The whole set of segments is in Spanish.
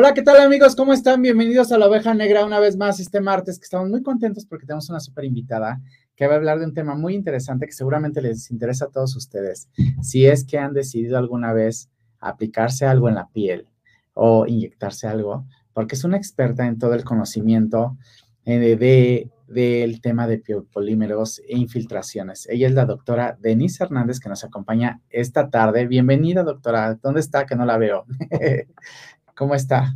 Hola, ¿qué tal amigos? ¿Cómo están? Bienvenidos a la oveja negra una vez más este martes, que estamos muy contentos porque tenemos una súper invitada que va a hablar de un tema muy interesante que seguramente les interesa a todos ustedes. Si es que han decidido alguna vez aplicarse algo en la piel o inyectarse algo, porque es una experta en todo el conocimiento eh, de, del tema de biopolímeros e infiltraciones. Ella es la doctora Denise Hernández que nos acompaña esta tarde. Bienvenida, doctora. ¿Dónde está? Que no la veo. ¿Cómo está?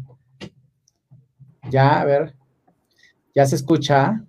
Ya, a ver, ¿ya se escucha?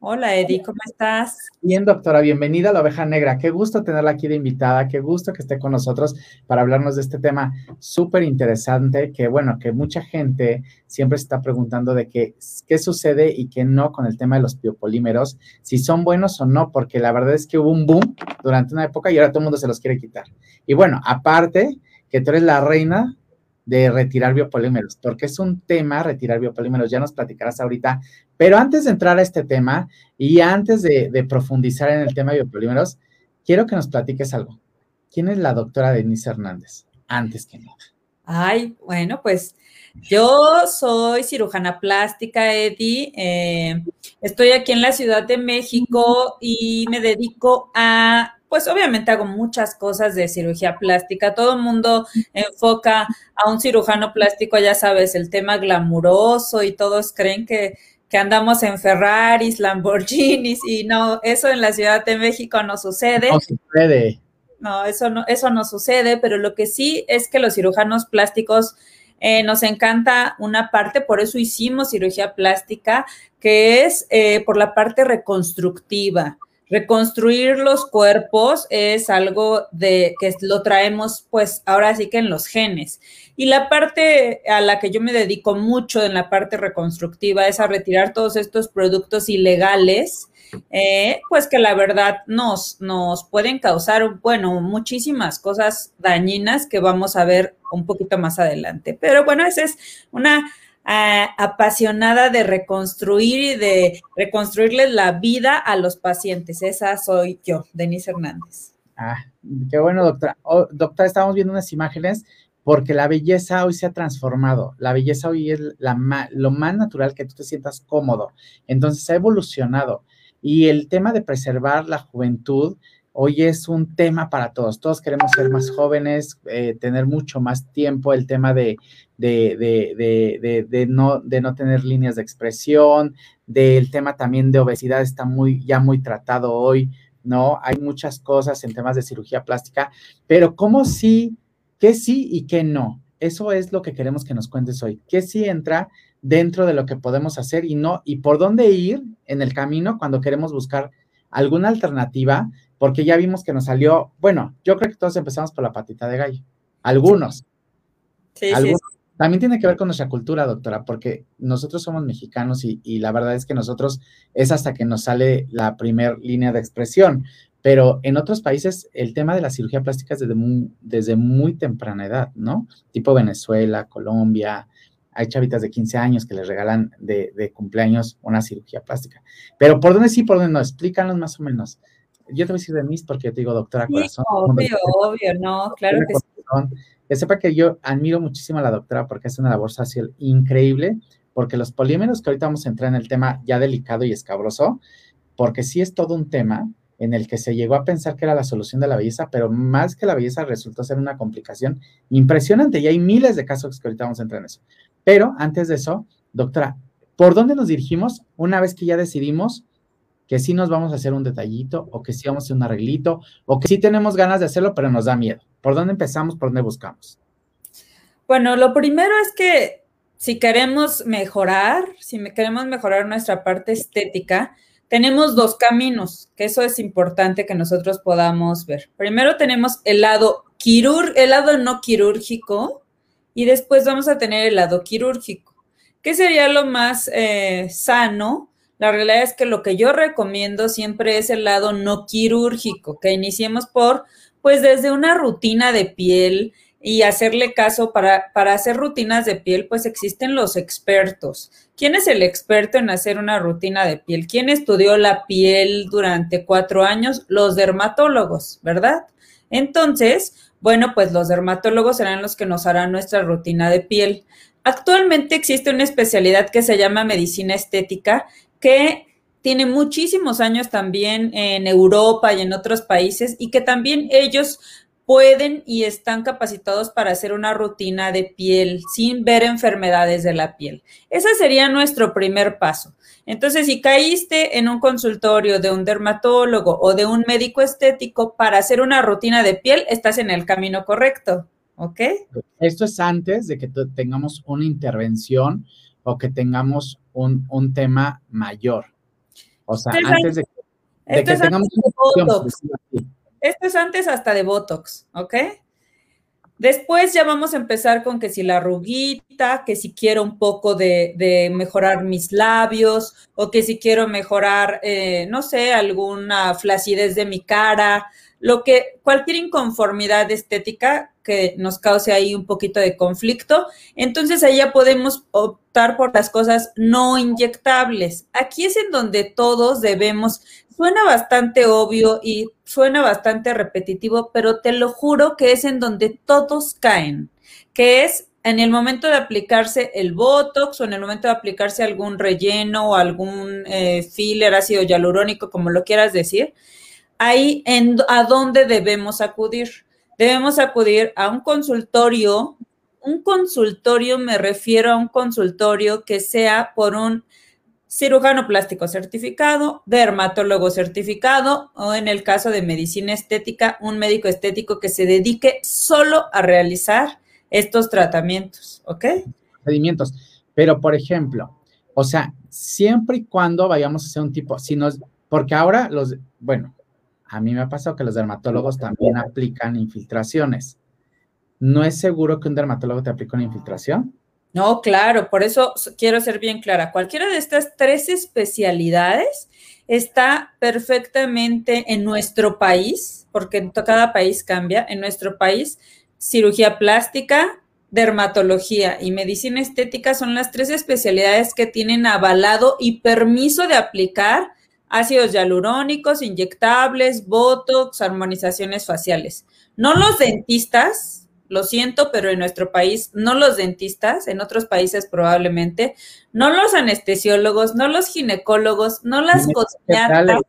Hola, Eddie, ¿cómo estás? Bien, doctora, bienvenida a la oveja negra. Qué gusto tenerla aquí de invitada, qué gusto que esté con nosotros para hablarnos de este tema súper interesante, que bueno, que mucha gente siempre se está preguntando de qué, qué sucede y qué no con el tema de los biopolímeros, si son buenos o no, porque la verdad es que hubo un boom durante una época y ahora todo el mundo se los quiere quitar. Y bueno, aparte que tú eres la reina de retirar biopolímeros, porque es un tema retirar biopolímeros, ya nos platicarás ahorita, pero antes de entrar a este tema y antes de, profundizar en el tema de biopolímeros, quiero que nos platiques algo. ¿Quién es la doctora Denise Hernández? Antes que nada. Ay, bueno, pues yo soy cirujana plástica, Eddie. Eh, estoy aquí en la Ciudad de México y me dedico a pues obviamente hago muchas cosas de cirugía plástica. Todo el mundo enfoca a un cirujano plástico, ya sabes, el tema glamuroso y todos creen que, andamos en Ferraris, Lamborghinis y no, eso en la Ciudad de México no sucede. No sucede. No, eso no, eso no sucede, pero lo que sí es que los cirujanos plásticos eh, nos encanta una parte, por eso hicimos cirugía plástica, que es eh, por la parte reconstructiva. Reconstruir los cuerpos es algo de que lo traemos pues ahora sí que en los genes. Y la parte a la que yo me dedico mucho en la parte reconstructiva es a retirar todos estos productos ilegales, eh, pues que la verdad nos, nos pueden causar, bueno, muchísimas cosas dañinas que vamos a ver un poquito más adelante. Pero bueno, esa es una apasionada de reconstruir y de reconstruirles la vida a los pacientes. Esa soy yo, Denise Hernández. Ah, qué bueno, doctora. Oh, doctora, estamos viendo unas imágenes porque la belleza hoy se ha transformado. La belleza hoy es la lo más natural que tú te sientas cómodo. Entonces ha evolucionado. Y el tema de preservar la juventud hoy es un tema para todos. Todos queremos ser más jóvenes, eh, tener mucho más tiempo, el tema de, de, no, de no tener líneas de expresión, del tema también de obesidad está muy, ya muy tratado hoy, ¿no? Hay muchas cosas en temas de cirugía plástica, pero ¿cómo sí, qué sí y qué no? Eso es lo que queremos que nos cuentes hoy. ¿Qué sí entra dentro de lo que podemos hacer y no? ¿Y por dónde ir en el camino cuando queremos buscar alguna alternativa? Porque ya vimos que nos salió, bueno, yo creo que todos empezamos por la patita de gallo, algunos. Sí, Sí, También tiene que ver con nuestra cultura, doctora, porque nosotros somos mexicanos y, la verdad es que nosotros es hasta que nos sale la primera línea de expresión, pero en otros países el tema de la cirugía plástica es desde muy, desde muy temprana edad, ¿no? Tipo Venezuela, Colombia, hay chavitas de 15 años que les regalan de, de cumpleaños una cirugía plástica. Pero ¿por dónde sí, por dónde no? Explícanos más o menos yo te voy a decir de mis porque te digo doctora corazón. Obvio, obvio, no, claro que sí. Que sepa que yo admiro muchísimo a la doctora porque es una labor social increíble, porque los polímeros, que ahorita vamos a entrar en el tema ya delicado y escabroso, porque sí es todo un tema en el que se llegó a pensar que era la solución de la belleza, pero más que la belleza resultó ser una complicación impresionante y hay miles de casos que ahorita vamos a entrar en eso. Pero antes de eso, doctora, ¿por dónde nos dirigimos una vez que ya decidimos que sí nos vamos a hacer un detallito o que sí vamos a hacer un arreglito o que sí tenemos ganas de hacerlo, pero nos da miedo. ¿Por dónde empezamos? ¿Por dónde buscamos? Bueno, lo primero es que si queremos mejorar, si queremos mejorar nuestra parte estética, tenemos dos caminos, que eso es importante que nosotros podamos ver. Primero tenemos el lado el lado no quirúrgico, y después vamos a tener el lado quirúrgico. ¿Qué sería lo más eh, sano? La realidad es que lo que yo recomiendo siempre es el lado no quirúrgico, que iniciemos por, pues desde una rutina de piel, y hacerle caso para, para hacer rutinas de piel, pues existen los expertos. ¿Quién es el experto en hacer una rutina de piel? ¿Quién estudió la piel durante cuatro años? Los dermatólogos, ¿verdad? Entonces, bueno, pues los dermatólogos serán los que nos harán nuestra rutina de piel. Actualmente existe una especialidad que se llama medicina estética que tiene muchísimos años también en Europa y en otros países y que también ellos pueden y están capacitados para hacer una rutina de piel sin ver enfermedades de la piel. Ese sería nuestro primer paso. Entonces, si caíste en un consultorio de un dermatólogo o de un médico estético para hacer una rutina de piel, estás en el camino correcto. ¿Ok? Esto es antes de que tengamos una intervención o que tengamos un, tema mayor. O sea, antes de, que tengamos una esto es antes hasta de Botox, ¿ok? Después ya vamos a empezar con que si la arruguita, que si quiero un poco de, mejorar mis labios o que si quiero mejorar, eh, no sé, alguna flacidez de mi cara, lo que, cualquier inconformidad estética que nos cause ahí un poquito de conflicto, entonces ahí ya podemos optar por las cosas no inyectables. Aquí es en donde todos debemos Suena bastante obvio y suena bastante repetitivo, pero te lo juro que es en donde todos caen, que es en el momento de aplicarse el Botox o en el momento de aplicarse algún relleno o algún eh, filler ácido hialurónico, como lo quieras decir, ahí en, a dónde debemos acudir. Debemos acudir a un consultorio. Un consultorio me refiero a un consultorio que sea por un cirujano plástico certificado, dermatólogo certificado o en el caso de medicina estética, un médico estético que se dedique solo a realizar estos tratamientos, ¿ok? Pero, por ejemplo, o sea, siempre y cuando vayamos a hacer un tipo, si nos, porque ahora los, bueno, a mí me ha pasado que los dermatólogos también aplican infiltraciones. ¿No es seguro que un dermatólogo te aplique una infiltración? No, claro, por eso quiero ser bien clara. Cualquiera de estas tres especialidades está perfectamente en nuestro país, porque cada país cambia, en nuestro país, cirugía plástica, dermatología y medicina estética son las tres especialidades que tienen avalado y permiso de aplicar ácidos hialurónicos, inyectables, botox, armonizaciones faciales. No los dentistas, lo siento, pero en nuestro país, no los dentistas, en otros países probablemente, no los anestesiólogos, no los ginecólogos, no las cosméticas.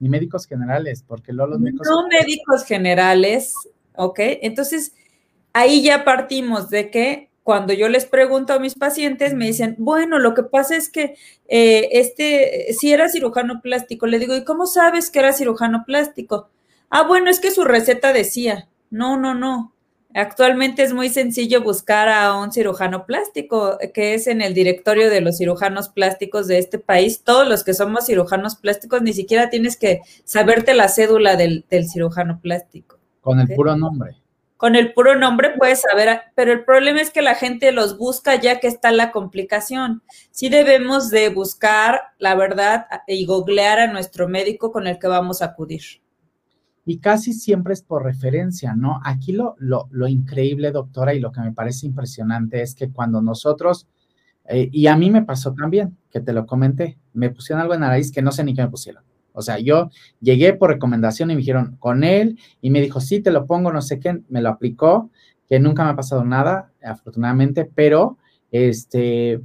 Ni médicos generales, porque luego los médicos. No médicos generales, ¿ok? Entonces, ahí ya partimos de que cuando yo les pregunto a mis pacientes, me dicen, bueno, lo que pasa es que eh, este, si era cirujano plástico, le digo, ¿y cómo sabes que era cirujano plástico? Ah, bueno, es que su receta decía, no, no, no, Actualmente es muy sencillo buscar a un cirujano plástico, que es en el directorio de los cirujanos plásticos de este país. Todos los que somos cirujanos plásticos, ni siquiera tienes que saberte la cédula del, cirujano plástico. Con el puro nombre. Con el puro nombre puedes saber, pero el problema es que la gente los busca ya que está la complicación. Sí debemos de buscar la verdad y googlear a nuestro médico con el que vamos a acudir y casi siempre es por referencia, ¿no? Aquí lo, lo, increíble, doctora, y lo que me parece impresionante es que cuando nosotros, eh, y a mí me pasó también, que te lo comenté, me pusieron algo en la nariz que no sé ni qué me pusieron. O sea, yo llegué por recomendación y me dijeron con él y me dijo, sí, te lo pongo, no sé qué, me lo aplicó, que nunca me ha pasado nada, afortunadamente, pero este,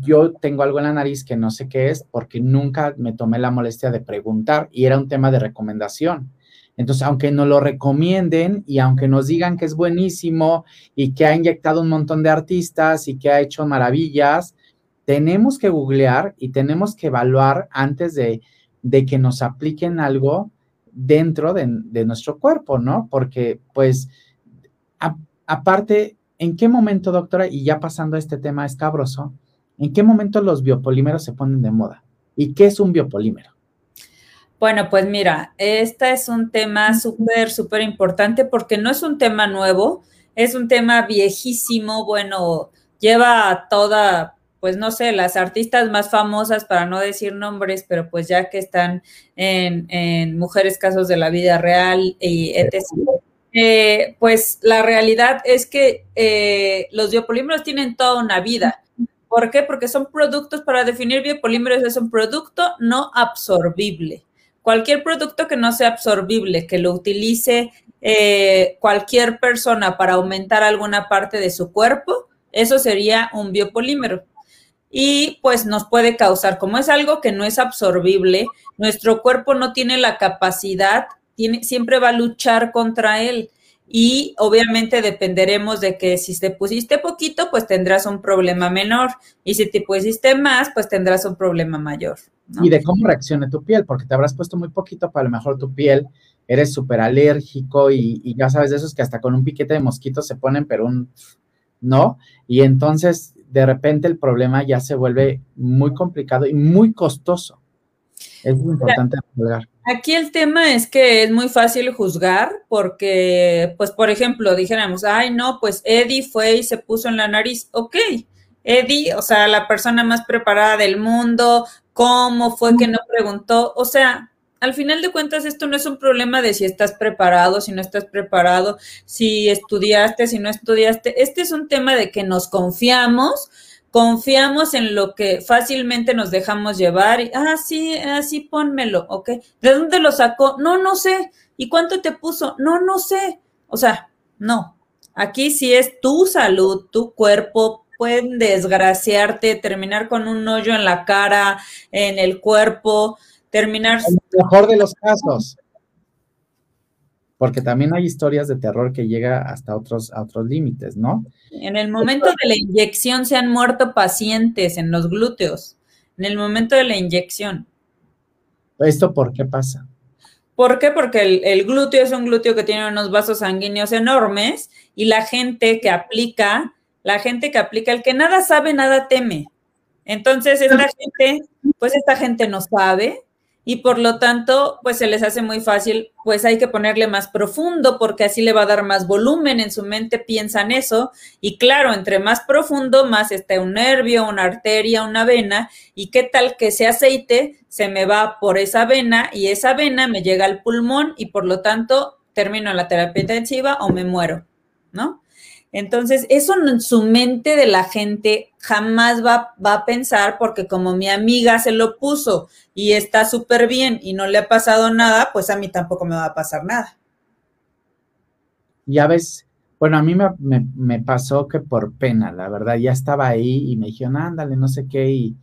yo tengo algo en la nariz que no sé qué es porque nunca me tomé la molestia de preguntar y era un tema de recomendación. Entonces, aunque nos lo recomienden y aunque nos digan que es buenísimo y que ha inyectado un montón de artistas y que ha hecho maravillas, tenemos que googlear y tenemos que evaluar antes de, que nos apliquen algo dentro de, nuestro cuerpo, ¿no? Porque, pues, aparte, ¿en qué momento, doctora, y ya pasando a este tema escabroso, ¿en qué momento los biopolímeros se ponen de moda? ¿Y qué es un biopolímero? Bueno, pues mira, este es un tema súper, súper importante porque no es un tema nuevo, es un tema viejísimo, bueno, lleva a toda, pues no sé, las artistas más famosas, para no decir nombres, pero pues ya que están en, Mujeres Casos de la Vida Real y etc. eh, pues la realidad es que eh, los biopolímeros tienen toda una vida. ¿Por qué? Porque son productos, para definir biopolímeros es un producto no absorbible. Cualquier producto que no sea absorbible, que lo utilice eh, cualquier persona para aumentar alguna parte de su cuerpo, eso sería un biopolímero. Y pues nos puede causar, como es algo que no es absorbible, nuestro cuerpo no tiene la capacidad, tiene, siempre va a luchar contra él. Y obviamente dependeremos de que si te pusiste poquito, pues tendrás un problema menor. Y si te pusiste más, pues tendrás un problema mayor. Y de cómo reaccione tu piel, porque te habrás puesto muy poquito, para lo mejor tu piel eres súper alérgico y, ya sabes de esos que hasta con un piquete de mosquito se ponen, pero un, ¿no? Y entonces de repente el problema ya se vuelve muy complicado y muy costoso. Es muy importante juzgar. Aquí el tema es que es muy fácil juzgar porque, pues, por ejemplo, dijéramos, ay, no, pues Eddie fue y se puso en la nariz. Ok, Eddie, o sea, la persona más preparada del mundo, ¿cómo fue que no preguntó? O sea, al final de cuentas, esto no es un problema de si estás preparado, si no estás preparado, si estudiaste, si no estudiaste. Este es un tema de que nos confiamos, confiamos en lo que fácilmente nos dejamos llevar y, ah, sí, así ah, pónmelo, ¿ok? ¿De dónde lo sacó? No, no sé. ¿Y cuánto te puso? No, no sé. O sea, no. Aquí sí es tu salud, tu cuerpo, pueden desgraciarte, terminar con un hoyo en la cara, en el cuerpo terminar. En el mejor de los casos. Porque también hay historias de terror que llega hasta otros, a otros límites, ¿no? En el momento de la inyección se han muerto pacientes en los glúteos. En el momento de la inyección. ¿Esto por qué pasa? ¿Por qué? Porque el, el, glúteo es un glúteo que tiene unos vasos sanguíneos enormes y la gente que aplica, la gente que aplica, el que nada sabe, nada teme. Entonces, esta gente, pues esta gente no sabe, y por lo tanto, pues se les hace muy fácil, pues hay que ponerle más profundo porque así le va a dar más volumen en su mente, piensan eso, y claro, entre más profundo, más está un nervio, una arteria, una vena, y qué tal que ese aceite se me va por esa vena y esa vena me llega al pulmón y por lo tanto termino la terapia intensiva o me muero, ¿no? Entonces, eso en su mente de la gente jamás va, va, a pensar porque como mi amiga se lo puso y está súper bien y no le ha pasado nada, pues a mí tampoco me va a pasar nada. Ya ves, bueno, a mí me, pasó que por pena, la verdad, ya estaba ahí y me dijeron, ándale, no sé qué, y,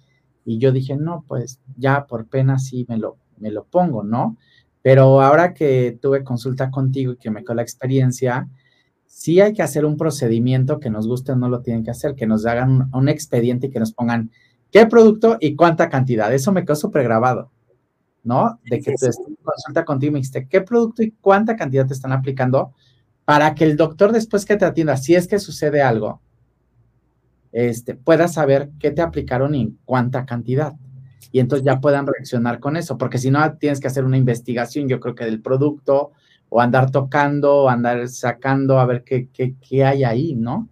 y yo dije, no, pues ya por pena sí me lo, me lo pongo, ¿no? Pero ahora que tuve consulta contigo y que me quedó la experiencia, sí hay que hacer un procedimiento que nos guste o no lo tienen que hacer, que nos hagan un, expediente y que nos pongan qué producto y cuánta cantidad. Eso me quedó súper grabado, ¿no? De que te consulta contigo y me dijiste qué producto y cuánta cantidad te están aplicando para que el doctor después que te atienda, si es que sucede algo, este, pueda saber qué te aplicaron y cuánta cantidad. Y entonces ya puedan reaccionar con eso, porque si no tienes que hacer una investigación, yo creo que del producto, o andar tocando, o andar sacando a ver qué, qué, qué hay ahí, ¿no?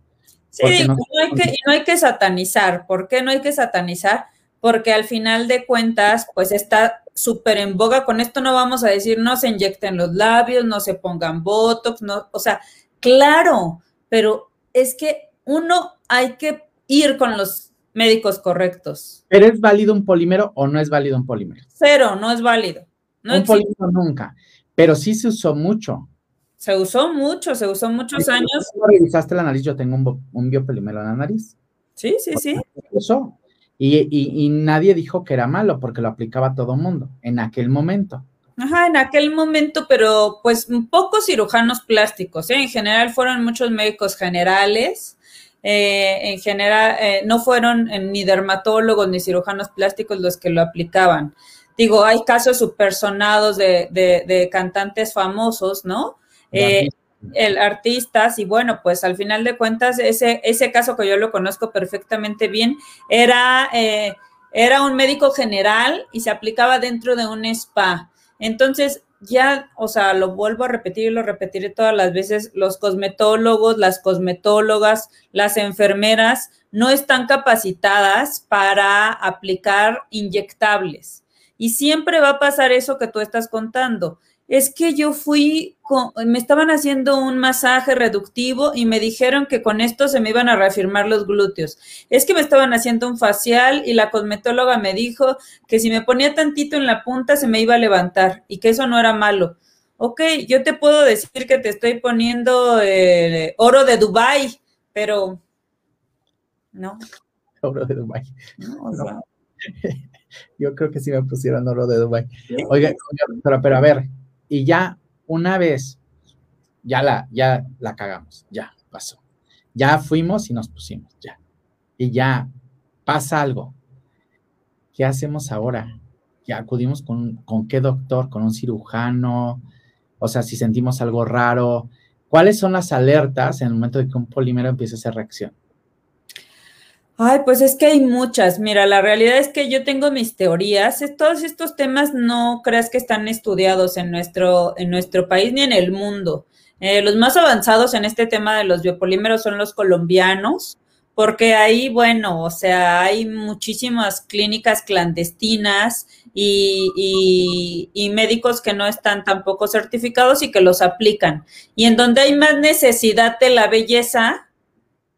Sí, no, hay que, no hay que satanizar. ¿Por qué no hay que satanizar? Porque al final de cuentas, pues está súper en boga. Con esto no vamos a decir no se inyecten los labios, no se pongan botox, no, o sea, claro, pero es que uno hay que ir con los médicos correctos. ¿Pero es válido un polímero o no es válido un polímero? Cero, no es válido. un polímero nunca pero sí se usó mucho. Se usó mucho, se usó muchos años. ¿Cómo revisaste la nariz? Yo tengo un, un biopolimero en la nariz. Sí, sí, sí. Se usó. Y, nadie dijo que era malo porque lo aplicaba todo el mundo en aquel momento. Ajá, en aquel momento, pero pues pocos cirujanos plásticos, ¿eh? en general fueron muchos médicos generales, eh, en general eh, no fueron ni dermatólogos ni cirujanos plásticos los que lo aplicaban digo, hay casos supersonados de, de, cantantes famosos, ¿no? Eh, el artistas y bueno, pues al final de cuentas ese, ese caso que yo lo conozco perfectamente bien era, eh, era un médico general y se aplicaba dentro de un spa. Entonces, ya, o sea, lo vuelvo a repetir y lo repetiré todas las veces, los cosmetólogos, las cosmetólogas, las enfermeras no están capacitadas para aplicar inyectables. Y siempre va a pasar eso que tú estás contando. es que yo fui, con, me estaban haciendo un masaje reductivo y me dijeron que con esto se me iban a reafirmar los glúteos. Es que me estaban haciendo un facial y la cosmetóloga me dijo que si me ponía tantito en la punta se me iba a levantar y que eso no era malo. Ok, yo te puedo decir que te estoy poniendo eh, oro de Dubai, pero no. Oro de Dubai. No, Yo creo que sí me pusieron oro de Dubai. Oiga, pero, pero a ver, y ya una vez, ya la, ya la cagamos, ya pasó. Ya fuimos y nos pusimos, ya. Y ya pasa algo. ¿Qué hacemos ahora? Ya acudimos con, con qué doctor, con un cirujano, o sea, si sentimos algo raro. ¿Cuáles son las alertas en el momento de que un polímero empiece a hacer reacción? Ay, pues es que hay muchas. Mira, la realidad es que yo tengo mis teorías. Todos estos temas no creas que están estudiados en nuestro, en nuestro país ni en el mundo. Eh, los más avanzados en este tema de los biopolímeros son los colombianos, porque ahí, bueno, o sea, hay muchísimas clínicas clandestinas y, y, médicos que no están tampoco certificados y que los aplican. Y en donde hay más necesidad de la belleza,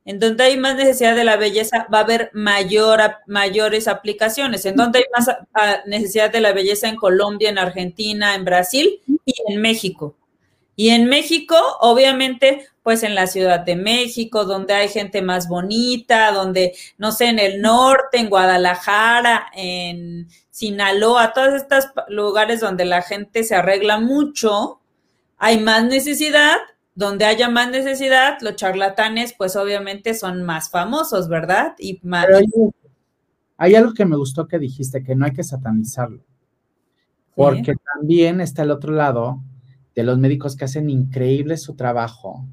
en donde hay más necesidad de la belleza, va a haber mayor, mayores aplicaciones. En donde hay más necesidad de la belleza en Colombia, en Argentina, en Brasil y en México. Y en México, obviamente, pues en la Ciudad de México, donde hay gente más bonita, donde, no sé, en el norte, en Guadalajara, en Sinaloa, todos estos lugares donde la gente se arregla mucho, hay más necesidad donde haya más necesidad, los charlatanes, pues obviamente son más famosos, ¿verdad? Y más... hay, algo que me gustó que dijiste, que no hay que satanizarlo. Porque también está el otro lado de los médicos que hacen increíble su trabajo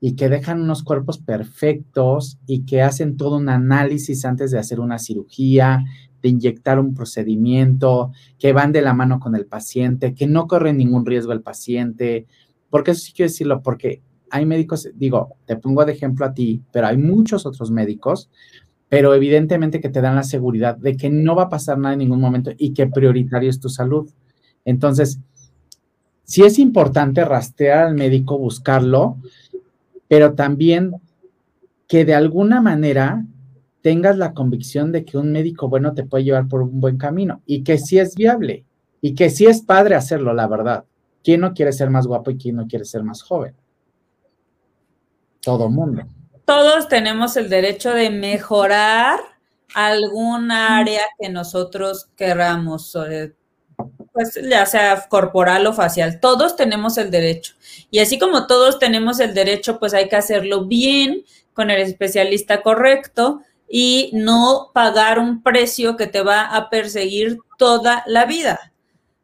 y que dejan unos cuerpos perfectos y que hacen todo un análisis antes de hacer una cirugía, de inyectar un procedimiento, que van de la mano con el paciente, que no corren ningún riesgo el paciente, porque eso sí quiero decirlo, porque hay médicos, digo, te pongo de ejemplo a ti, pero hay muchos otros médicos, pero evidentemente que te dan la seguridad de que no va a pasar nada en ningún momento y que prioritario es tu salud. Entonces, sí es importante rastrear al médico, buscarlo, pero también que de alguna manera tengas la convicción de que un médico bueno te puede llevar por un buen camino y que sí es viable y que sí es padre hacerlo, la verdad. ¿Quién no quiere ser más guapo y quién no quiere ser más joven? Todo mundo. Todos tenemos el derecho de mejorar algún área que nosotros queramos, pues ya sea corporal o facial. Todos tenemos el derecho. Y así como todos tenemos el derecho, pues hay que hacerlo bien con el especialista correcto y no pagar un precio que te va a perseguir toda la vida.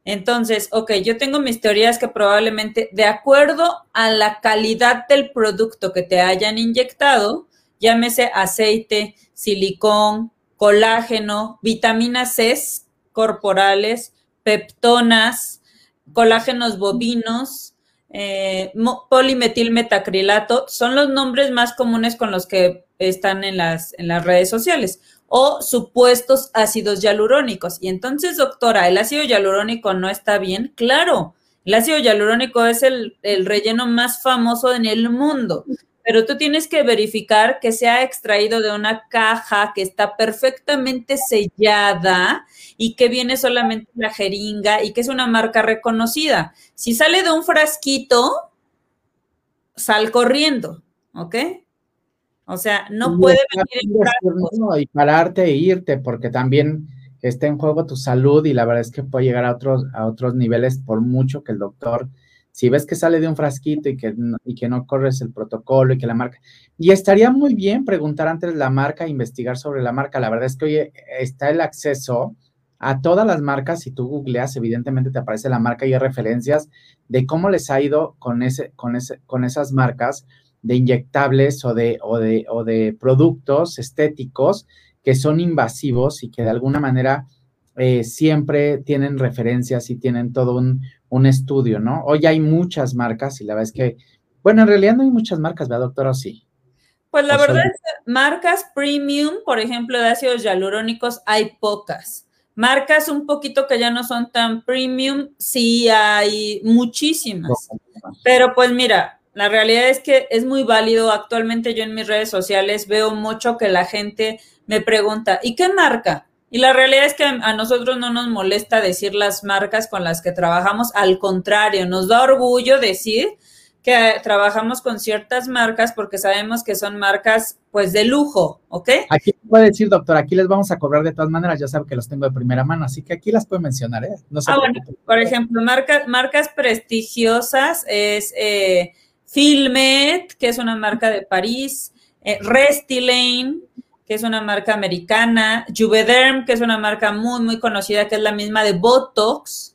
Entonces, ok, yo tengo mis teorías que probablemente de acuerdo a la calidad del producto que te hayan inyectado, llámese aceite, silicón, colágeno, vitaminas C corporales, peptonas, colágenos bovinos, eh, polimetilmetacrilato, son los nombres más comunes con los que están en las, en las redes sociales o supuestos ácidos hialurónicos. Y entonces, doctora, ¿el ácido hialurónico no está bien? Claro, el ácido hialurónico es el, relleno más famoso en el mundo, pero tú tienes que verificar que se ha extraído de una caja que está perfectamente sellada y que viene solamente la jeringa y que es una marca reconocida. Si sale de un frasquito, sal corriendo, ¿ok? O sea, no puede venir en y pararte e irte, porque también está en juego tu salud y la verdad es que puede llegar a otros, a otros niveles por mucho que el doctor, si ves que sale de un frasquito y que, y que no corres el protocolo y que la marca, y estaría muy bien preguntar antes la marca, investigar sobre la marca. La verdad es que hoy está el acceso a todas las marcas, si tú googleas, evidentemente te aparece la marca y hay referencias de cómo les ha ido con, ese, con, ese, con esas marcas de inyectables o de, o de, o de productos estéticos que son invasivos y que de alguna manera eh, siempre tienen referencias y tienen todo un, estudio, ¿no? Hoy hay muchas marcas y la verdad es que, bueno, en realidad no hay muchas marcas, ¿verdad, doctora? sí. Pues la verdad es que marcas premium, por ejemplo, de ácidos hialurónicos, hay pocas. Marcas un poquito que ya no son tan premium, sí hay muchísimas. Pero pues mira, la realidad es que es muy válido. Actualmente yo en mis redes sociales veo mucho que la gente me pregunta, ¿y qué marca? Y la realidad es que a nosotros no nos molesta decir las marcas con las que trabajamos, al contrario, nos da orgullo decir que trabajamos con ciertas marcas porque sabemos que son marcas pues de lujo, ¿ok? Aquí puede decir, doctor, aquí les vamos a cobrar de todas maneras, ya saben que los tengo de primera mano, así que aquí las puedo mencionar, ¿eh? No ah, bueno, por ejemplo, marcas, marcas prestigiosas es eh, Filmet, que es una marca de París, eh, Restylane, que es una marca americana, Juvederm, que es una marca muy, muy conocida, que es la misma de Botox,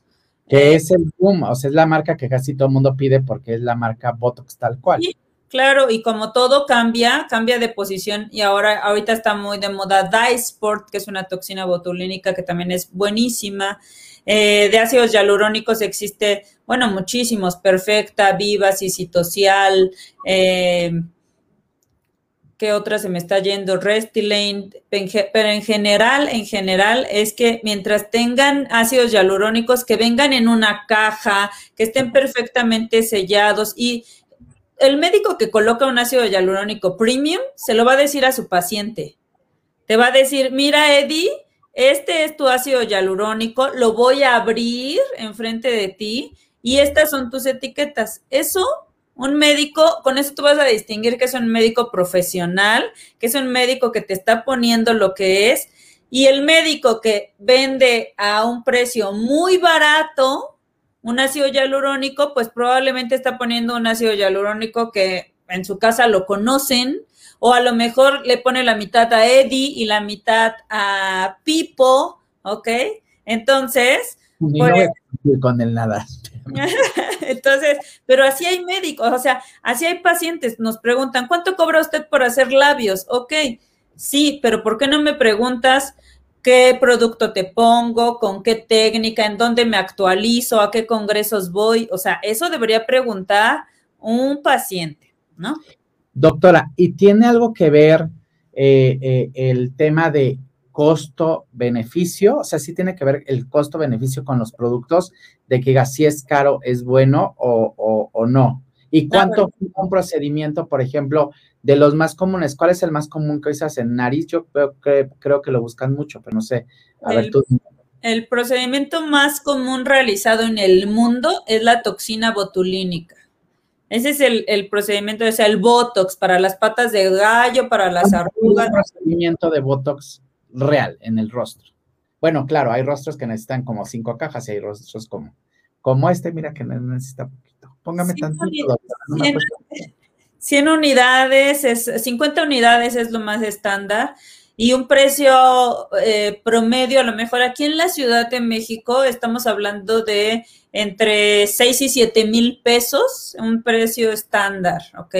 que es el boom, o sea, es la marca que casi todo el mundo pide porque es la marca Botox tal cual. Sí, claro, y como todo cambia, cambia de posición y ahora ahorita está muy de moda Dysport, que es una toxina botulínica que también es buenísima. Eh, de ácidos hialurónicos existe, bueno, muchísimos, Perfecta, Vivas y Citocial, eh, ¿Qué otra se me está yendo? Restylane, pero en general, en general es que mientras tengan ácidos hialurónicos que vengan en una caja, que estén perfectamente sellados y el médico que coloca un ácido hialurónico premium se lo va a decir a su paciente. Te va a decir, mira Eddie, este es tu ácido hialurónico, lo voy a abrir enfrente de ti y estas son tus etiquetas. Eso un médico, con eso tú vas a distinguir que es un médico profesional, que es un médico que te está poniendo lo que es, y el médico que vende a un precio muy barato un ácido hialurónico, pues probablemente está poniendo un ácido hialurónico que en su casa lo conocen, o a lo mejor le pone la mitad a Eddie y la mitad a Pipo, ¿ok? Entonces... Con el nada. Entonces, pero así hay médicos, o sea, así hay pacientes, nos preguntan, ¿cuánto cobra usted por hacer labios? Ok, sí, pero ¿por qué no me preguntas qué producto te pongo, con qué técnica, en dónde me actualizo, a qué congresos voy? O sea, eso debería preguntar un paciente, ¿no? Doctora, ¿y tiene algo que ver eh, eh, el tema de costo-beneficio, o sea, sí tiene que ver el costo-beneficio con los productos, de que diga si es caro, es bueno o, no. ¿Y ah, cuánto un procedimiento, por ejemplo, de los más comunes? ¿Cuál es el más común que usas en nariz? Yo creo que, creo que lo buscan mucho, pero no sé. A ver, tú. El procedimiento más común realizado en el mundo es la toxina botulínica. Ese es el, procedimiento, o sea, el Botox para las patas de gallo, para las arrugas. Un procedimiento de Botox real en el rostro. Bueno, claro, hay rostros que necesitan como cinco cajas y hay rostros como, como este, mira que necesita poquito. Póngame tanto. 100, unidades, es, 50 unidades es lo más estándar y un precio eh, promedio, a lo mejor aquí en la Ciudad de México estamos hablando de entre 6 y 7 mil pesos, un precio estándar, ¿ok?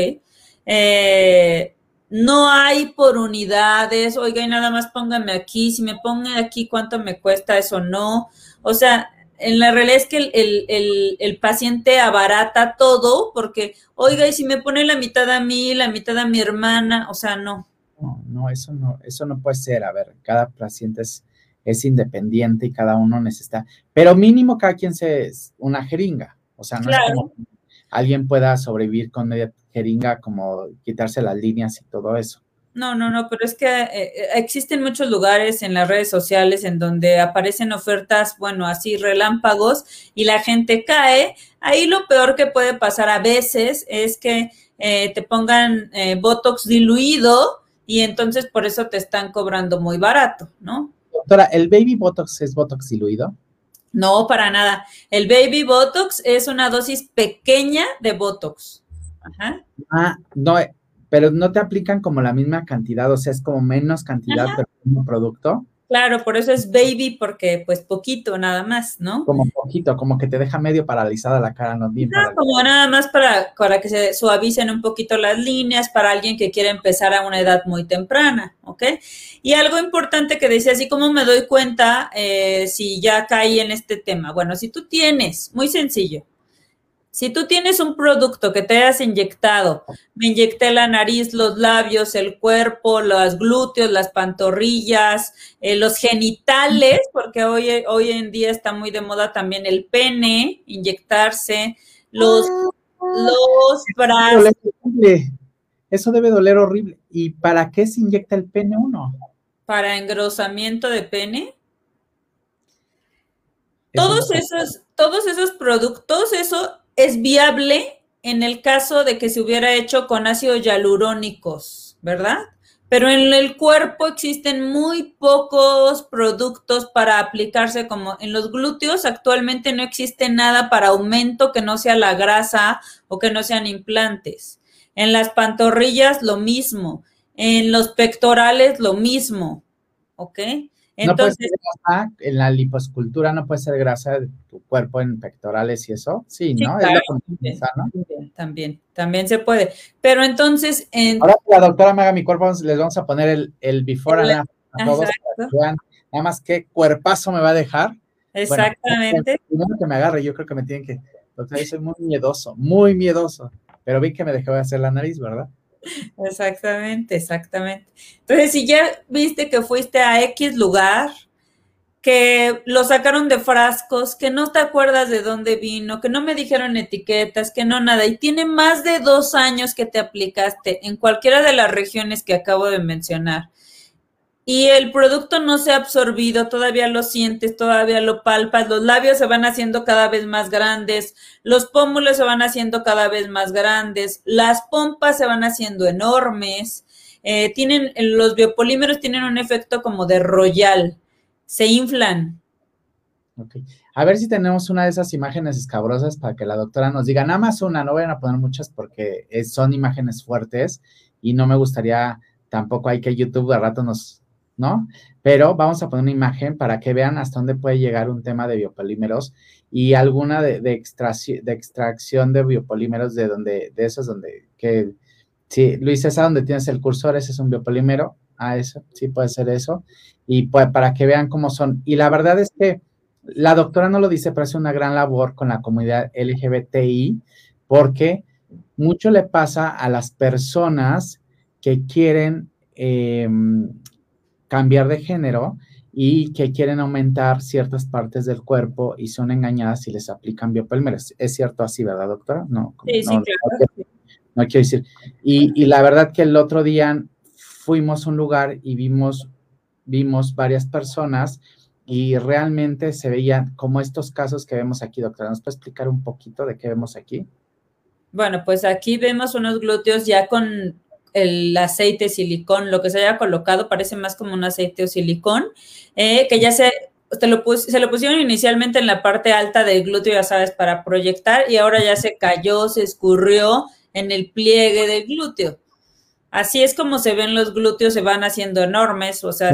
Eh, no hay por unidades, oiga, y nada más póngame aquí, si me pongan aquí cuánto me cuesta eso, no. O sea, en la realidad es que el, paciente abarata todo porque, oiga, y si me pone la mitad a mí, la mitad a mi hermana, o sea, no. No, no, eso no, eso no puede ser. A ver, cada paciente es, es independiente y cada uno necesita, pero mínimo cada quien se una jeringa. O sea, no es como alguien pueda sobrevivir con media jeringa, como quitarse las líneas y todo eso. No, no, no, pero es que eh, eh, existen muchos lugares en las redes sociales en donde aparecen ofertas, bueno, así relámpagos y la gente cae. Ahí lo peor que puede pasar a veces es que eh, te pongan Botox diluido y entonces por eso te están cobrando muy barato, ¿no? Doctora, ¿el baby Botox es Botox diluido? No, para nada. El baby Botox es una dosis pequeña de Botox. Ajá. Ah, no, pero no te aplican como la misma cantidad, o sea, es como menos cantidad, pero mismo producto. Claro, por eso es baby, porque pues poquito nada más, ¿no? Como poquito, como que te deja medio paralizada la cara, no bien. No, como nada más para, para que se suavicen un poquito las líneas para alguien que quiere empezar a una edad muy temprana, ¿ok? Y algo importante que decía, así como me doy cuenta eh, si ya caí en este tema. Bueno, si tú tienes, muy sencillo, Si tú tienes un producto que te hayas inyectado, me inyecté la nariz, los labios, el cuerpo, los glúteos, las pantorrillas, eh, los genitales, porque hoy, hoy en día está muy de moda también el pene, inyectarse, los, los brazos. Eso debe doler horrible. ¿Y para qué se inyecta el pene uno? Para engrosamiento de pene. todos esos, todos esos productos, eso es viable en el caso de que se hubiera hecho con ácidos hialurónicos, ¿verdad? Pero en el cuerpo existen muy pocos productos para aplicarse como en los glúteos actualmente no existe nada para aumento que no sea la grasa o que no sean implantes. En las pantorrillas lo mismo, en los pectorales lo mismo, ¿ok? No puede ser grasa, en la liposcultura no puede ser grasa de tu cuerpo en pectorales y eso. Sí, ¿no? también, también, se puede. Pero entonces. En... Ahora que la doctora me haga mi cuerpo, les vamos a poner el, el before and after a todos para que vean nada más qué cuerpazo me va a dejar. Exactamente. Bueno, que me agarre, yo creo que me tienen que. Doctora, yo soy muy miedoso, muy miedoso. Pero vi que me dejó de hacer la nariz, ¿verdad? Exactamente, exactamente. Entonces, si ya viste que fuiste a X lugar, que lo sacaron de frascos, que no te acuerdas de dónde vino, que no me dijeron etiquetas, que no nada, y tiene más de dos años que te aplicaste en cualquiera de las regiones que acabo de mencionar y el producto no se ha absorbido, todavía lo sientes, todavía lo palpas, los labios se van haciendo cada vez más grandes, los pómulos se van haciendo cada vez más grandes, las pompas se van haciendo enormes, eh, tienen, los biopolímeros tienen un efecto como de royal, se inflan. Ok. A ver si tenemos una de esas imágenes escabrosas para que la doctora nos diga, nada más una, no vayan a poner muchas porque son imágenes fuertes y no me gustaría tampoco hay que YouTube de rato nos ¿no? Pero vamos a poner una imagen para que vean hasta dónde puede llegar un tema de biopolímeros y alguna de, extracción de biopolímeros de donde, de esos donde, que, sí, Luis, esa donde tienes el cursor, ese es un biopolímero, a eso, sí puede ser eso, y pues para que vean cómo son. Y la verdad es que la doctora no lo dice, pero hace una gran labor con la comunidad LGBTI, porque mucho le pasa a las personas que quieren eh, cambiar de género y que quieren aumentar ciertas partes del cuerpo y son engañadas si les aplican biopolímeros. ¿Es cierto así, verdad, doctora? No, sí, sí, claro. No, quiero decir. Y, la verdad que el otro día fuimos a un lugar y vimos, vimos varias personas y realmente se veían como estos casos que vemos aquí, doctora. ¿Nos puede explicar un poquito de qué vemos aquí? Bueno, pues aquí vemos unos glúteos ya con el aceite silicón, lo que se haya colocado parece más como un aceite o silicón, eh, que ya se, lo se lo pusieron inicialmente en la parte alta del glúteo, ya sabes, para proyectar y ahora ya se cayó, se escurrió en el pliegue del glúteo. Así es como se ven los glúteos, se van haciendo enormes, o sea,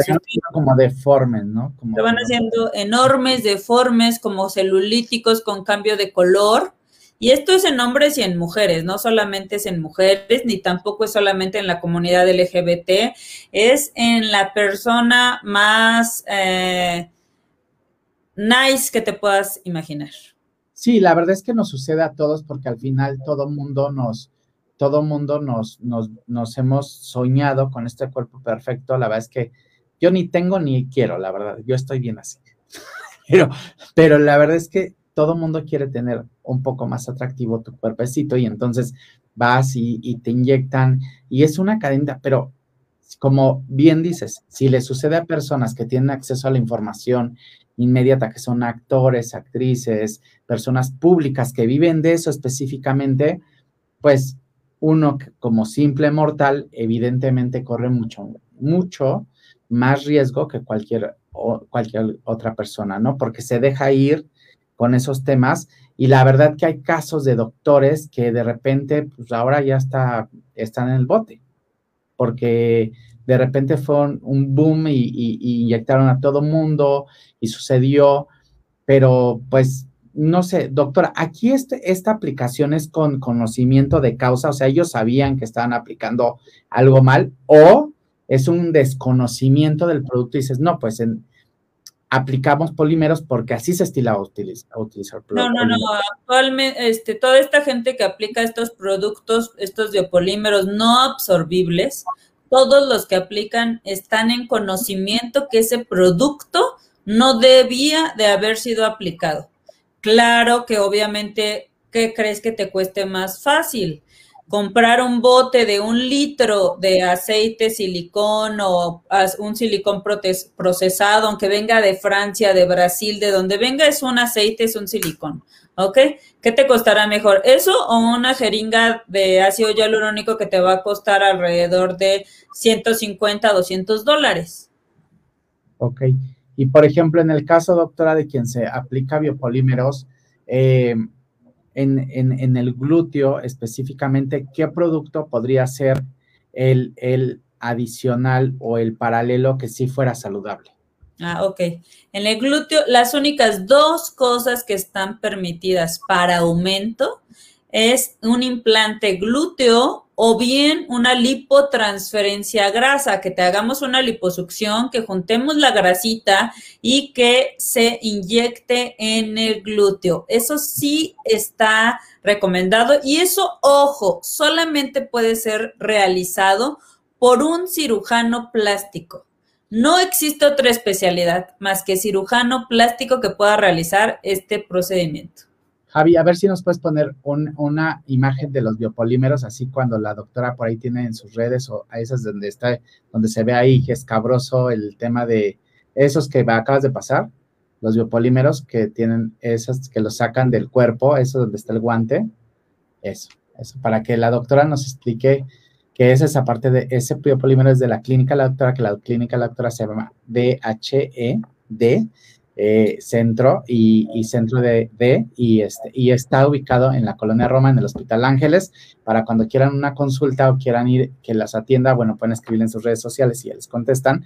como deformes, ¿no? se van haciendo enormes, deformes, como celulíticos con cambio de color y esto es en hombres y en mujeres, no solamente es en mujeres, ni tampoco es solamente en la comunidad LGBT, es en la persona más eh, nice que te puedas imaginar. Sí, la verdad es que nos sucede a todos porque al final todo mundo nos, todo mundo nos, nos, nos hemos soñado con este cuerpo perfecto. La verdad es que yo ni tengo ni quiero, la verdad, yo estoy bien así. Pero, pero la verdad es que todo mundo quiere tener un poco más atractivo tu cuerpecito y entonces vas y, te inyectan y es una cadena, pero como bien dices, si le sucede a personas que tienen acceso a la información inmediata, que son actores, actrices, personas públicas que viven de eso específicamente, pues uno como simple mortal evidentemente corre mucho, mucho más riesgo que cualquier, cualquier otra persona, ¿no? Porque se deja ir con esos temas. Y la verdad que hay casos de doctores que de repente, pues ahora ya está, están en el bote, porque de repente fue un, boom y, inyectaron a todo mundo y sucedió, pero pues no sé, doctora, aquí este, esta aplicación es con conocimiento de causa, o sea, ellos sabían que estaban aplicando algo mal o es un desconocimiento del producto y dices, no, pues en, aplicamos polímeros porque así se estilaba utilizar, utilizar No, no, no. Actualmente, este, toda esta gente que aplica estos productos, estos biopolímeros no absorbibles, todos los que aplican están en conocimiento que ese producto no debía de haber sido aplicado. Claro que obviamente, ¿qué crees que te cueste más fácil? Comprar un bote de un litro de aceite silicón o un silicón procesado, aunque venga de Francia, de Brasil, de donde venga es un aceite, es un silicón. ¿Ok? ¿Qué te costará mejor? ¿Eso o una jeringa de ácido hialurónico que te va a costar alrededor de 150, 200 dólares? Ok. Y por ejemplo, en el caso, doctora, de quien se aplica biopolímeros, eh, en, el glúteo específicamente, ¿qué producto podría ser el, el adicional o el paralelo que sí fuera saludable? Ah, ok. En el glúteo, las únicas dos cosas que están permitidas para aumento es un implante glúteo o bien una lipotransferencia grasa, que te hagamos una liposucción, que juntemos la grasita y que se inyecte en el glúteo. Eso sí está recomendado y eso, ojo, solamente puede ser realizado por un cirujano plástico. No existe otra especialidad más que cirujano plástico que pueda realizar este procedimiento. Javi, a ver si nos puedes poner una imagen de los biopolímeros, así cuando la doctora por ahí tiene en sus redes o a esas donde está, donde se ve ahí que es cabroso el tema de esos que acabas de pasar, los biopolímeros que tienen esos que los sacan del cuerpo, eso donde está el guante, eso, eso, para que la doctora nos explique qué es esa parte de ese biopolímero es de la clínica la doctora, que la clínica la doctora se llama DHED, eh, centro y, centro de, y, este, y está ubicado en la colonia Roma, en el Hospital Ángeles, para cuando quieran una consulta o quieran ir que las atienda, bueno, pueden escribir en sus redes sociales y les contestan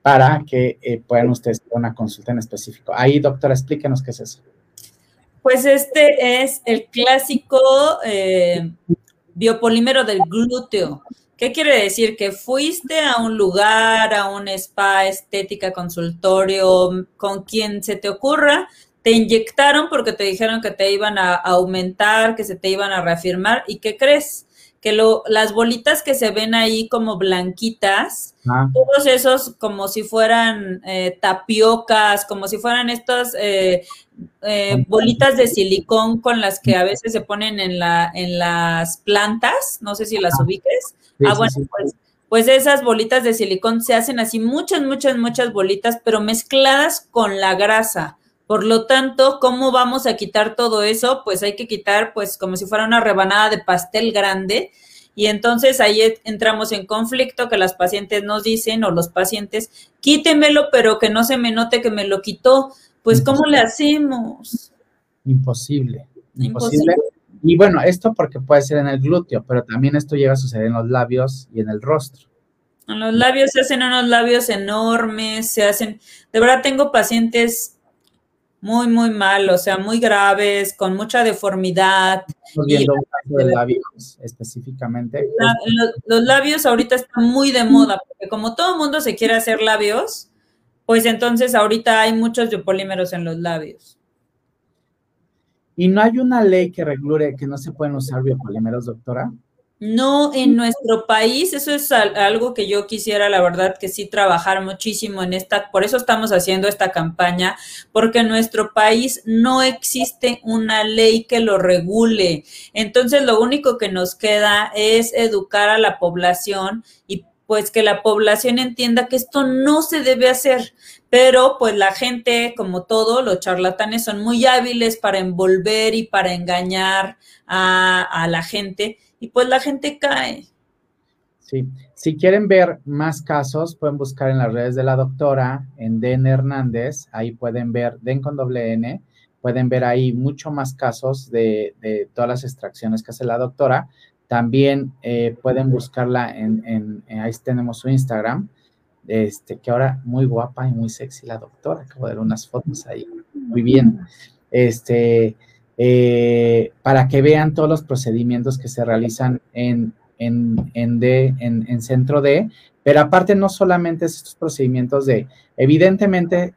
para que eh, puedan ustedes una consulta en específico. Ahí, doctora, explíquenos qué es eso. Pues este es el clásico eh, biopolímero del glúteo. ¿Qué quiere decir? Que fuiste a un lugar, a un spa, estética, consultorio, con quien se te ocurra, te inyectaron porque te dijeron que te iban a aumentar, que se te iban a reafirmar. ¿Y qué crees? Que lo, las bolitas que se ven ahí como blanquitas, ah. todos esos como si fueran eh, tapiocas, como si fueran estas eh, eh, bolitas de silicón con las que a veces se ponen en, la, en las plantas, no sé si las ubiques ah, bueno, pues, pues esas bolitas de silicón se hacen así, muchas, muchas, muchas bolitas, pero mezcladas con la grasa. Por lo tanto, ¿cómo vamos a quitar todo eso? Pues hay que quitar, pues como si fuera una rebanada de pastel grande. Y entonces ahí entramos en conflicto que las pacientes nos dicen o los pacientes, quítemelo, pero que no se me note que me lo quitó. Pues, ¿cómo le hacemos? Imposible. Imposible. Y bueno, esto porque puede ser en el glúteo, pero también esto llega a suceder en los labios y en el rostro. En los labios se hacen unos labios enormes, se hacen, de verdad tengo pacientes muy, muy mal, o sea, muy graves, con mucha deformidad. Estamos viendo un caso de labios específicamente. los, labios ahorita están muy de moda, porque como todo el mundo se quiere hacer labios, pues entonces ahorita hay muchos biopolímeros en los labios. ¿Y no hay una ley que regule que no se pueden usar biopolímeros, doctora? No, en nuestro país, eso es algo que yo quisiera, la verdad, que sí trabajar muchísimo en esta, por eso estamos haciendo esta campaña, porque en nuestro país no existe una ley que lo regule. Entonces, lo único que nos queda es educar a la población y pues que la población entienda que esto no se debe hacer. Pero pues la gente, como todo, los charlatanes son muy hábiles para envolver y para engañar a, la gente y pues la gente cae. Sí, si quieren ver más casos, pueden buscar en las redes de la doctora, en Den Hernández, ahí pueden ver, Den con doble N, pueden ver ahí mucho más casos de, todas las extracciones que hace la doctora. También eh, pueden buscarla en, ahí tenemos su Instagram, este, que ahora muy guapa y muy sexy la doctora, acabo de ver unas fotos ahí, muy bien, este, eh, para que vean todos los procedimientos que se realizan en, en, en, Centro D, pero aparte no solamente estos procedimientos de, evidentemente,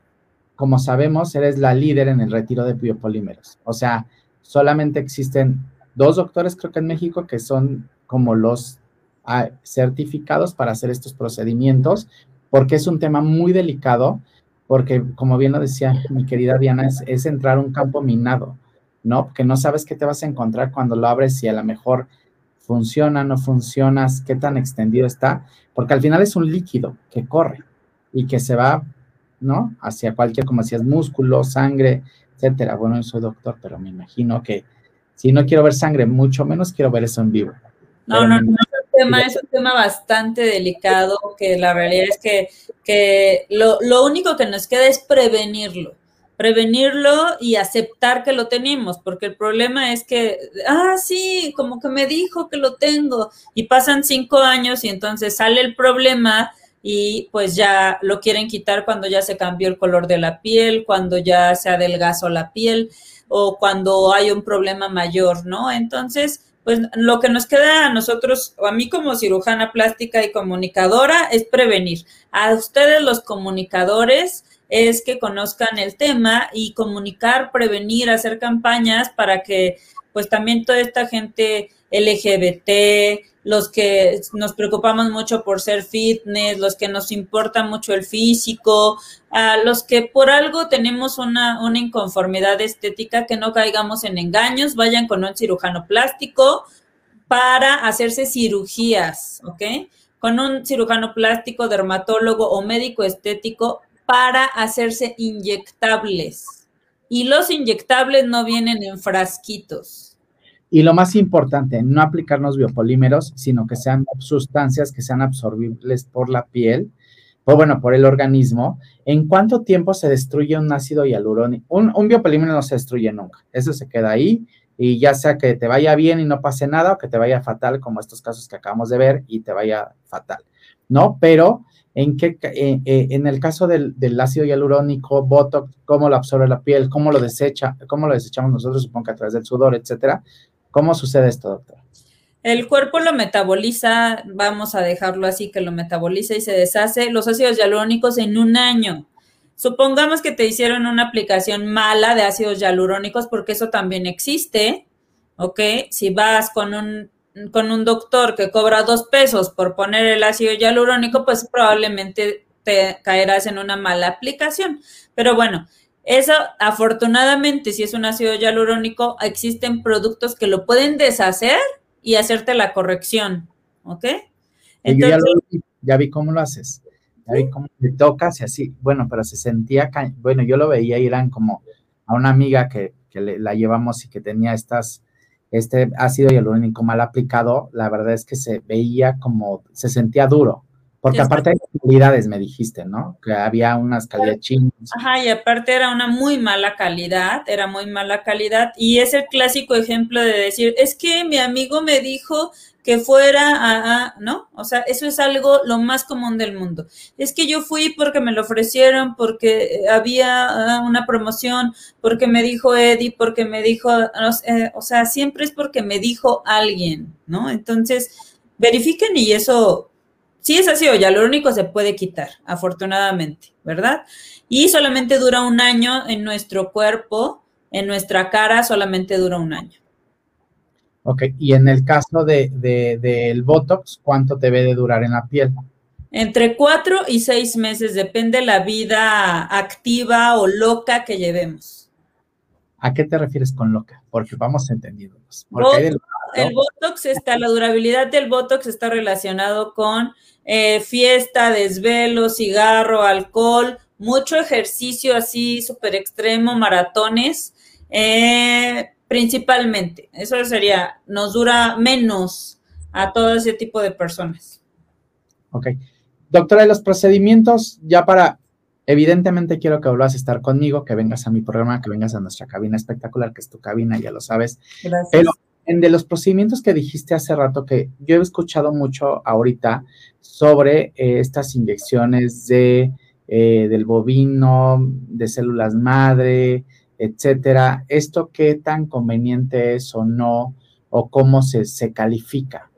como sabemos, eres la líder en el retiro de biopolímeros. O sea, solamente existen dos doctores, creo que en México, que son como los ah, certificados para hacer estos procedimientos, porque es un tema muy delicado, porque como bien lo decía mi querida Diana, es, entrar a un campo minado, ¿no? Porque no sabes qué te vas a encontrar cuando lo abres y a lo mejor funciona, no funciona, qué tan extendido está, porque al final es un líquido que corre y que se va, ¿no? Hacia cualquier, como decías, músculo, sangre, etcétera. Bueno, yo soy doctor, pero me imagino que si no quiero ver sangre, mucho menos quiero ver eso en vivo. No, no, no, tema, es un tema bastante delicado, que la realidad es que, que lo, lo único que nos queda es prevenirlo prevenirlo y aceptar que lo tenemos, porque el problema es que, ah, sí, como que me dijo que lo tengo, y pasan cinco años y entonces sale el problema y pues ya lo quieren quitar cuando ya se cambió el color de la piel, cuando ya se adelgazó la piel o cuando hay un problema mayor, ¿no? Entonces, pues lo que nos queda a nosotros, o a mí como cirujana plástica y comunicadora, es prevenir. A ustedes los comunicadores, es que conozcan el tema y comunicar, prevenir, hacer campañas para que pues también toda esta gente LGBT, los que nos preocupamos mucho por ser fitness, los que nos importa mucho el físico, a los que por algo tenemos una, una inconformidad estética, que no caigamos en engaños, vayan con un cirujano plástico para hacerse cirugías, ¿ok? Con un cirujano plástico, dermatólogo o médico estético para hacerse inyectables. Y los inyectables no vienen en frasquitos. Y lo más importante, no aplicarnos biopolímeros, sino que sean sustancias que sean absorbibles por la piel, o bueno, por el organismo. ¿En cuánto tiempo se destruye un ácido hialurónico? Un, un biopolímero no se destruye nunca. Eso se queda ahí y ya sea que te vaya bien y no pase nada o que te vaya fatal, como estos casos que acabamos de ver, y te vaya fatal, ¿no? Pero en, qué, eh, eh, en el caso del, ácido hialurónico, Botox, cómo lo absorbe la piel, cómo lo desecha, cómo lo desechamos nosotros, supongo que a través del sudor, etcétera. ¿Cómo sucede esto, doctor? El cuerpo lo metaboliza, vamos a dejarlo así, que lo metaboliza y se deshace los ácidos hialurónicos en un año. Supongamos que te hicieron una aplicación mala de ácidos hialurónicos, porque eso también existe, ¿ok? Si vas con un con un doctor que cobra dos pesos por poner el ácido hialurónico, pues probablemente te caerás en una mala aplicación. Pero bueno, eso afortunadamente, si es un ácido hialurónico, existen productos que lo pueden deshacer y hacerte la corrección, ¿ok? Entonces, ya, vi cómo lo haces, ya vi cómo te tocas y así, bueno, pero se sentía, bueno, yo lo veía y eran como a una amiga que, que la llevamos y que tenía estas este ácido hialurónico mal aplicado, la verdad es que se veía como, se sentía duro. Porque aparte hay calidades, me dijiste, ¿no? Que había unas calidades chinas. Ajá, y aparte era una muy mala calidad, era muy mala calidad. Y es el clásico ejemplo de decir, es que mi amigo me dijo que fuera a, ¿no? O sea, eso es algo lo más común del mundo. Es que yo fui porque me lo ofrecieron, porque había ah, una promoción, porque me dijo Eddie, porque me dijo, o sea, siempre es porque me dijo alguien, ¿no? Entonces, verifiquen y eso, sí es así, o ya lo único se puede quitar, afortunadamente, ¿verdad? Y solamente dura un año en nuestro cuerpo, en nuestra cara solamente dura un año. Ok, y en el caso del de, Botox, ¿cuánto debe de durar en la piel? Entre cuatro y seis meses, depende la vida activa o loca que llevemos. ¿A qué te refieres con loca? Porque vamos entendiendo. el Botox está, la durabilidad del Botox está relacionado con eh, fiesta, desvelo, cigarro, alcohol, mucho ejercicio así súper extremo, maratones. Eh, principalmente. Eso sería, nos dura menos a todo ese tipo de personas. Ok. Doctora, de los procedimientos, ya para, evidentemente quiero que vuelvas a estar conmigo, que vengas a mi programa, que vengas a nuestra cabina espectacular, que es tu cabina, ya lo sabes. Gracias. Pero en de los procedimientos que dijiste hace rato, que yo he escuchado mucho ahorita sobre eh, estas inyecciones de, eh, del bovino, de células madre, etcétera, ¿esto qué tan conveniente es o no? ¿O cómo se, se califica?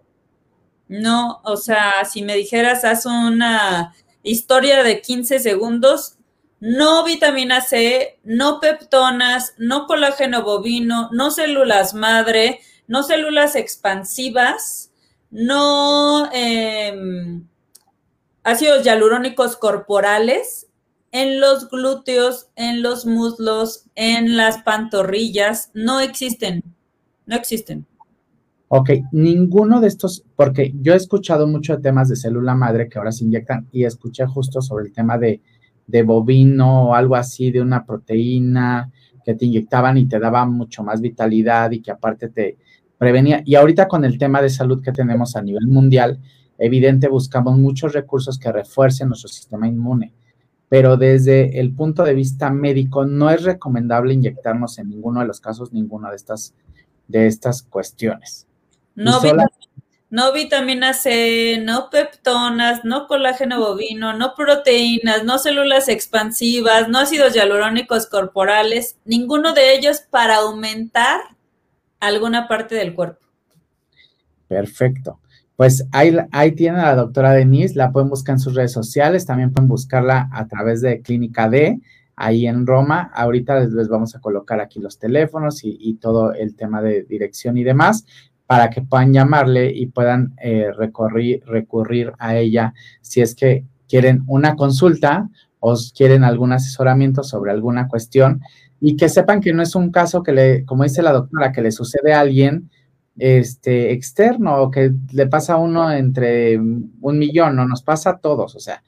No, o sea, si me dijeras, haz una historia de 15 segundos, no vitamina C, no peptonas, no colágeno bovino, no células madre, no células expansivas, no em, ácidos hialurónicos corporales en los glúteos, en los muslos, en las pantorrillas, no existen, no existen. Ok, ninguno de estos, porque yo he escuchado mucho de temas de célula madre que ahora se inyectan y escuché justo sobre el tema de, de bovino o algo así, de una proteína que te inyectaban y te daba mucho más vitalidad y que aparte te prevenía. Y ahorita con el tema de salud que tenemos a nivel mundial, evidente buscamos muchos recursos que refuercen nuestro sistema inmune pero desde el punto de vista médico no es recomendable inyectarnos en ninguno de los casos ninguna de estas, de estas cuestiones. No, no vitamina C, no peptonas, no colágeno bovino, no proteínas, no células expansivas, no ácidos hialurónicos corporales, ninguno de ellos para aumentar alguna parte del cuerpo. Perfecto. Pues ahí, ahí tiene a la doctora Denise, la pueden buscar en sus redes sociales, también pueden buscarla a través de Clínica D, ahí en Roma. Ahorita les, vamos a colocar aquí los teléfonos y, todo el tema de dirección y demás para que puedan llamarle y puedan eh, recurrir a ella si es que quieren una consulta o quieren algún asesoramiento sobre alguna cuestión y que sepan que no es un caso que le, como dice la doctora, que le sucede a alguien este, externo que le pasa a uno entre un millón, no nos pasa a todos, o sea,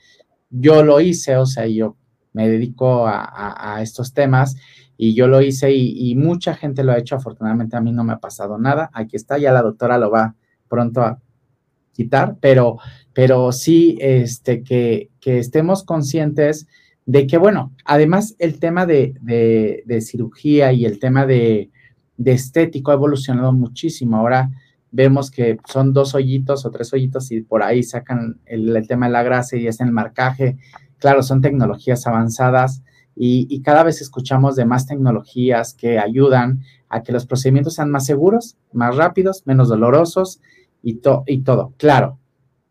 yo lo hice, o sea, yo me dedico a, estos temas y yo lo hice y, mucha gente lo ha hecho, afortunadamente a mí no me ha pasado nada, aquí está, ya la doctora lo va pronto a quitar, pero, pero sí, este, que, que estemos conscientes de que, bueno, además el tema de, de cirugía y el tema de, de estético ha evolucionado muchísimo. Ahora vemos que son dos hoyitos o tres hoyitos y por ahí sacan el, tema de la grasa y es el marcaje. Claro, son tecnologías avanzadas y, cada vez escuchamos de más tecnologías que ayudan a que los procedimientos sean más seguros, más rápidos, menos dolorosos y, y todo. Claro,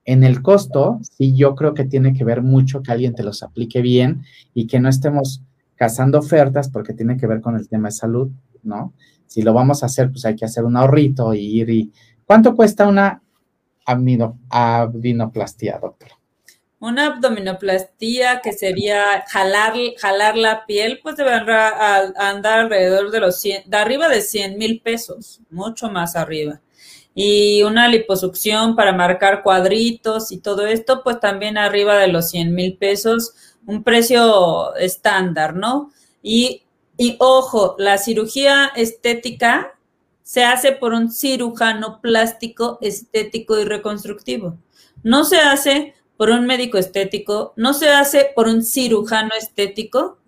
en el costo, sí, yo creo que tiene que ver mucho que alguien te los aplique bien y que no estemos cazando ofertas porque tiene que ver con el tema de salud, ¿no? Si lo vamos a hacer, pues hay que hacer un ahorrito y ir y... ¿Cuánto cuesta una abdominoplastia, doctor? Una abdominoplastía que sería jalar, jalar la piel, pues debe andar alrededor de los 100, de arriba de 100 mil pesos, mucho más arriba. Y una liposucción para marcar cuadritos y todo esto, pues también arriba de los 100 mil pesos, un precio estándar, ¿no? Y y ojo, la cirugía estética se hace por un cirujano plástico, estético y reconstructivo. No se hace por un médico estético, no se hace por un cirujano estético.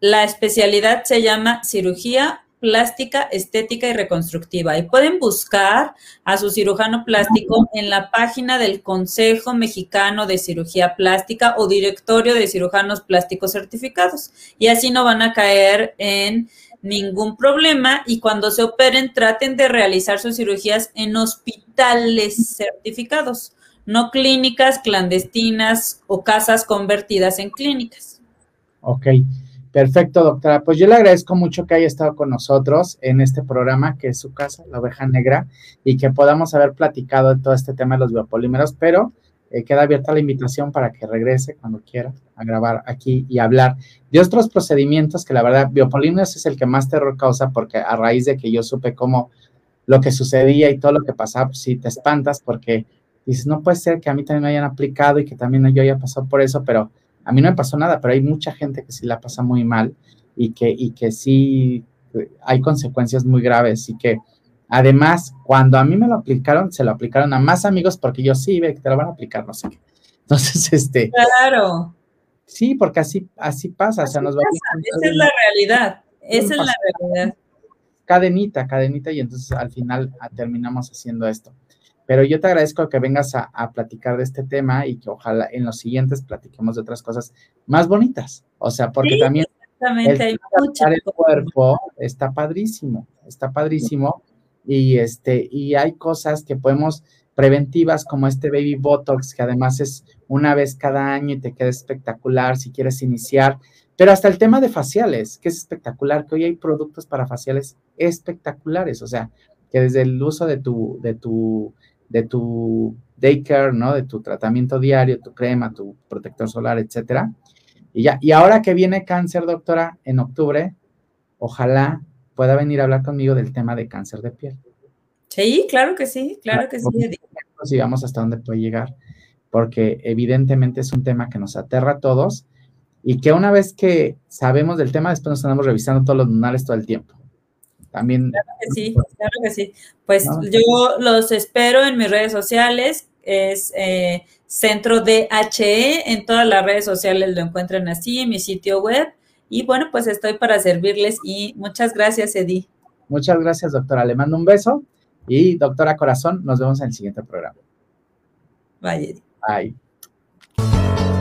La especialidad se llama cirugía plástica, estética y reconstructiva. Y pueden buscar a su cirujano plástico en la página del Consejo Mexicano de Cirugía Plástica o Directorio de Cirujanos Plásticos Certificados. Y así no van a caer en ningún problema y cuando se operen traten de realizar sus cirugías en hospitales certificados, no clínicas clandestinas o casas convertidas en clínicas. Ok. Perfecto, doctora. Pues yo le agradezco mucho que haya estado con nosotros en este programa, que es su casa, la oveja negra, y que podamos haber platicado de todo este tema de los biopolímeros, pero eh, queda abierta la invitación para que regrese cuando quiera a grabar aquí y hablar de otros procedimientos que la verdad, biopolímeros es el que más terror causa porque a raíz de que yo supe cómo lo que sucedía y todo lo que pasaba, pues sí te espantas porque dices, no puede ser que a mí también me hayan aplicado y que también yo haya pasado por eso, pero a mí no me pasó nada, pero hay mucha gente que sí la pasa muy mal y que, y que sí eh, hay consecuencias muy graves y que además cuando a mí me lo aplicaron, se lo aplicaron a más amigos porque yo sí, ve que te lo van a aplicar, no sé qué. Entonces, este... Claro. Sí, porque así, así pasa, o sea, nos va Esa es la realidad, esa es la realidad. Cadenita, cadenita, y entonces al final ah, terminamos haciendo esto. Pero yo te agradezco que vengas a, platicar de este tema y que ojalá en los siguientes platiquemos de otras cosas más bonitas. O sea, porque también el, el cuerpo está padrísimo, está padrísimo. Y este, y hay cosas que podemos preventivas como este baby botox, que además es una vez cada año y te queda espectacular si quieres iniciar Pero hasta el tema de faciales, que es espectacular, que hoy hay productos para faciales espectaculares, o sea, que desde el uso de tu, de tu, de tu daycare, ¿no? De tu tratamiento diario, tu crema, tu protector solar, etcétera. Y ya, y ahora que viene cáncer, doctora, en octubre, ojalá pueda venir a hablar conmigo del tema de cáncer de piel. Sí, claro que sí, claro que sí. Y vamos hasta dónde puede llegar, porque evidentemente es un tema que nos aterra a todos y que una vez que sabemos del tema, después nos andamos revisando todos los lunares todo el tiempo. También. Claro que sí, claro que sí. Pues yo los espero en mis redes sociales, es eh, Centro DHE, en todas las redes sociales lo encuentran así, en mi sitio web. Y bueno, pues estoy para servirles y muchas gracias, Edi. Muchas gracias, doctora. Le mando un beso y doctora Corazón, nos vemos en el siguiente programa. Bye, Edi. Bye.